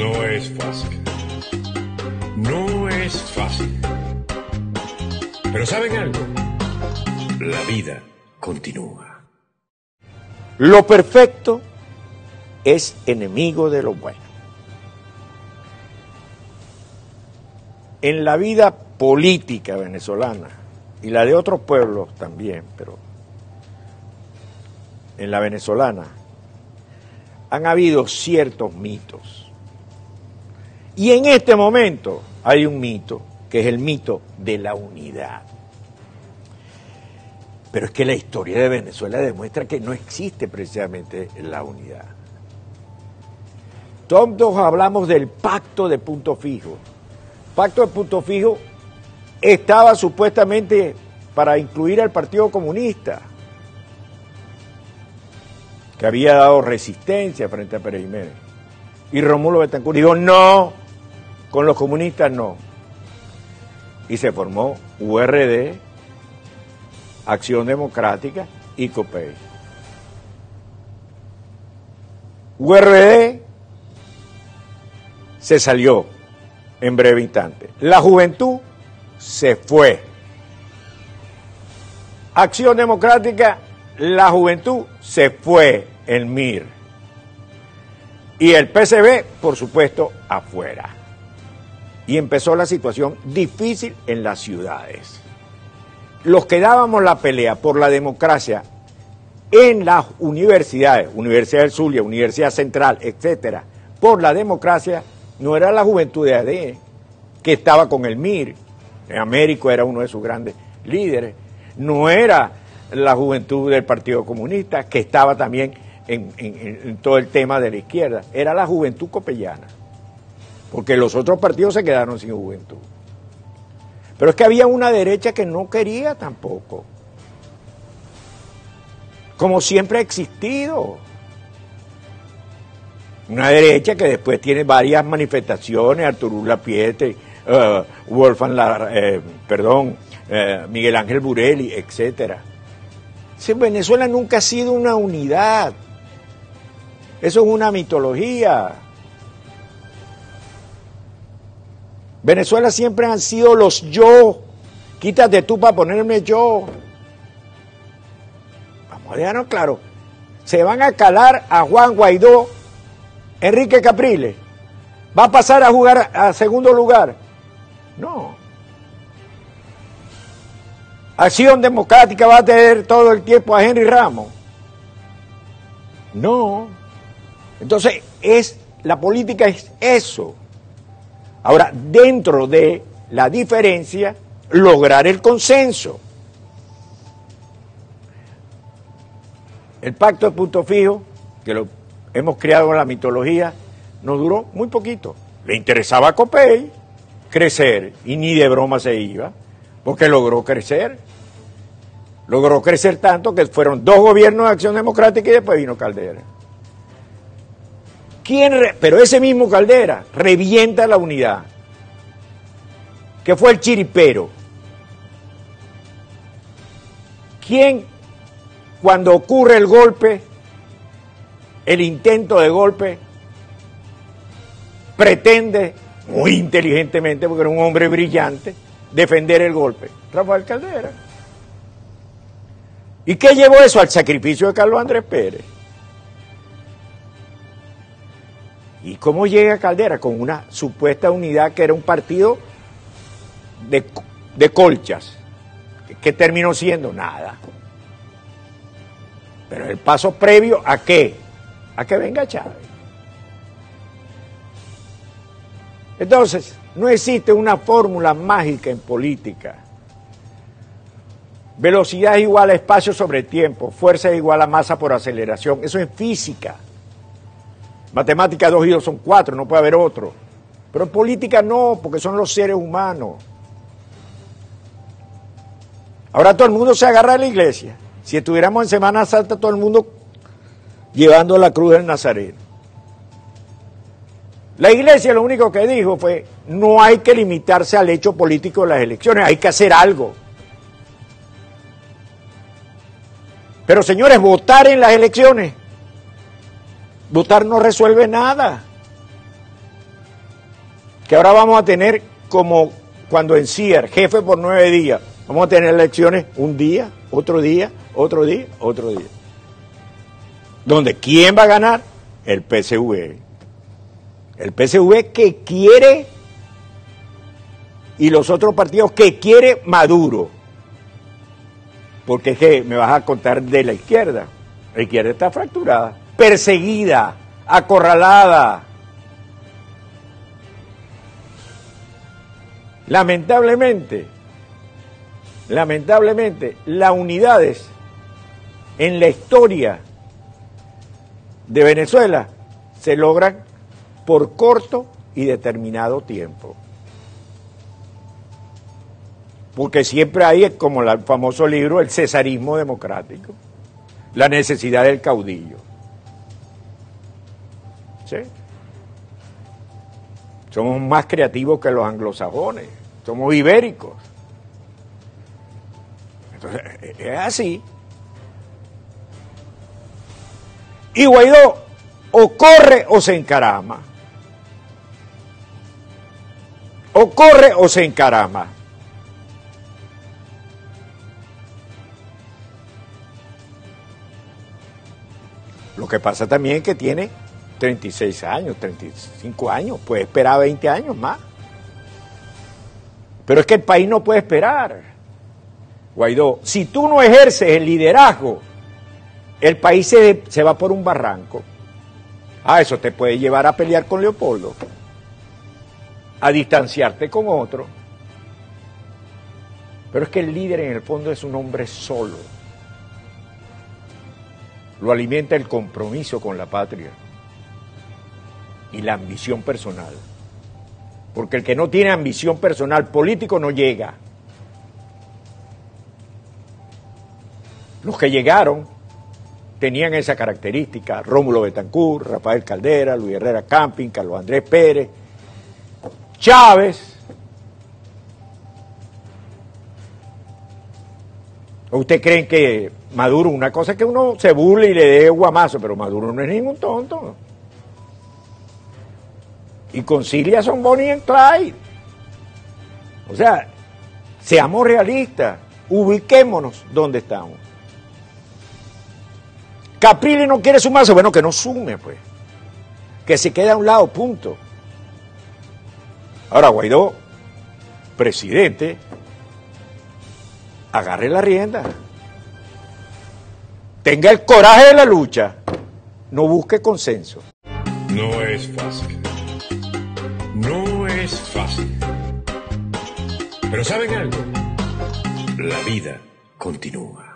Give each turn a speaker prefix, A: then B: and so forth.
A: No es fácil. No es fácil. Pero ¿saben algo? La vida continúa.
B: Lo perfecto es enemigo de lo bueno. En la vida política venezolana y la de otros pueblos también, pero en la venezolana han habido ciertos mitos. Y en este momento hay un mito, que es el mito de la unidad. Pero es que la historia de Venezuela demuestra que no existe precisamente la unidad. Todos hablamos del pacto de punto fijo. Pacto de punto fijo estaba supuestamente para incluir al Partido Comunista, que había dado resistencia frente a Pérez Jiménez. Y Rómulo Betancourt dijo, no, con los comunistas no. Y se formó URD, Acción Democrática y COPEI. URD se salió en breve instante. La juventud se fue. Acción Democrática, la juventud se fue, el MIR. Y el PCB, por supuesto, afuera. Y empezó la situación difícil en las ciudades. Los que dábamos la pelea por la democracia en las universidades, Universidad del Zulia, Universidad Central, etcétera, por la democracia, no era la juventud de AD, que estaba con el MIR, Américo era uno de sus grandes líderes, no era la juventud del Partido Comunista, que estaba también en, en, todo el tema de la izquierda, era la juventud copellana, porque los otros partidos se quedaron sin juventud. Pero es que había una derecha que no quería tampoco, como siempre ha existido. Una derecha que después tiene varias manifestaciones, Arturo Lapiete, uh, Wolfgang, eh, perdón, eh, Miguel Ángel Burelli, etcétera. Venezuela nunca ha sido una unidad. Eso es una mitología. Venezuela siempre han sido los yo. Quítate tú para ponerme yo. Vamos a dejarnos claro. Se van a calar a Juan Guaidó Enrique Capriles va a pasar a jugar a segundo lugar. No. Acción Democrática va a tener todo el tiempo a Henry Ramos. No. Entonces, es la política es eso. Ahora, dentro de la diferencia, lograr el consenso. El pacto de punto fijo, que lo hemos creado la mitología, nos duró muy poquito. Le interesaba a Copey crecer y ni de broma se iba, porque logró crecer. Logró crecer tanto que fueron dos gobiernos de acción democrática y después vino Caldera. ¿Quién Pero ese mismo Caldera revienta la unidad, que fue el chiripero. ¿Quién, cuando ocurre el golpe, el intento de golpe, pretende, muy inteligentemente, porque era un hombre brillante, defender el golpe. Rafael Caldera. ¿Y qué llevó eso al sacrificio de Carlos Andrés Pérez? ¿Y cómo llega Caldera? Con una supuesta unidad que era un partido de, colchas, que terminó siendo nada. Pero el paso previo a qué? a que venga Chávez. Entonces, no existe una fórmula mágica en política. Velocidad es igual a espacio sobre tiempo, fuerza es igual a masa por aceleración. Eso es física. Matemática 2 y 2 son 4, no puede haber otro. Pero en política no, porque son los seres humanos. Ahora todo el mundo se agarra a la iglesia. Si estuviéramos en Semana Santa, todo el mundo llevando la cruz del Nazareno. La iglesia lo único que dijo fue, no hay que limitarse al hecho político de las elecciones, hay que hacer algo. Pero señores, votar en las elecciones, votar no resuelve nada. que ahora vamos a tener como cuando en CIER, jefe por nueve días, vamos a tener elecciones un día, otro día, otro día, otro día. Donde ¿quién va a ganar? El PSV. El PSV que quiere y los otros partidos que quiere Maduro. Porque es que me vas a contar de la izquierda. La izquierda está fracturada, perseguida, acorralada. Lamentablemente, lamentablemente, las unidades en la historia de Venezuela se logran por corto y determinado tiempo. Porque siempre hay, como el famoso libro, el cesarismo democrático, la necesidad del caudillo. Somos más creativos que los anglosajones, somos ibéricos. Entonces, es así. Y Guaidó o corre o se encarama. O corre o se encarama. Lo que pasa también es que tiene 36 años, 35 años, puede esperar 20 años más. Pero es que el país no puede esperar. Guaidó, si tú no ejerces el liderazgo, el país se, se va por un barranco. Ah, eso te puede llevar a pelear con Leopoldo, a distanciarte con otro. Pero es que el líder en el fondo es un hombre solo lo alimenta el compromiso con la patria y la ambición personal. Porque el que no tiene ambición personal político no llega. Los que llegaron tenían esa característica, Rómulo Betancourt, Rafael Caldera, Luis Herrera Camping, Carlos Andrés Pérez, Chávez, ¿Usted creen que Maduro, una cosa es que uno se burle y le dé guamazo, pero Maduro no es ningún tonto? Y concilia son Bonnie y Clyde. O sea, seamos realistas, ubiquémonos donde estamos. Caprile no quiere sumarse, bueno, que no sume, pues. Que se quede a un lado, punto. Ahora, Guaidó, presidente, agarre la rienda. Tenga el coraje de la lucha. No busque consenso.
A: No es fácil. Es fácil. Pero ¿saben algo? La vida continúa.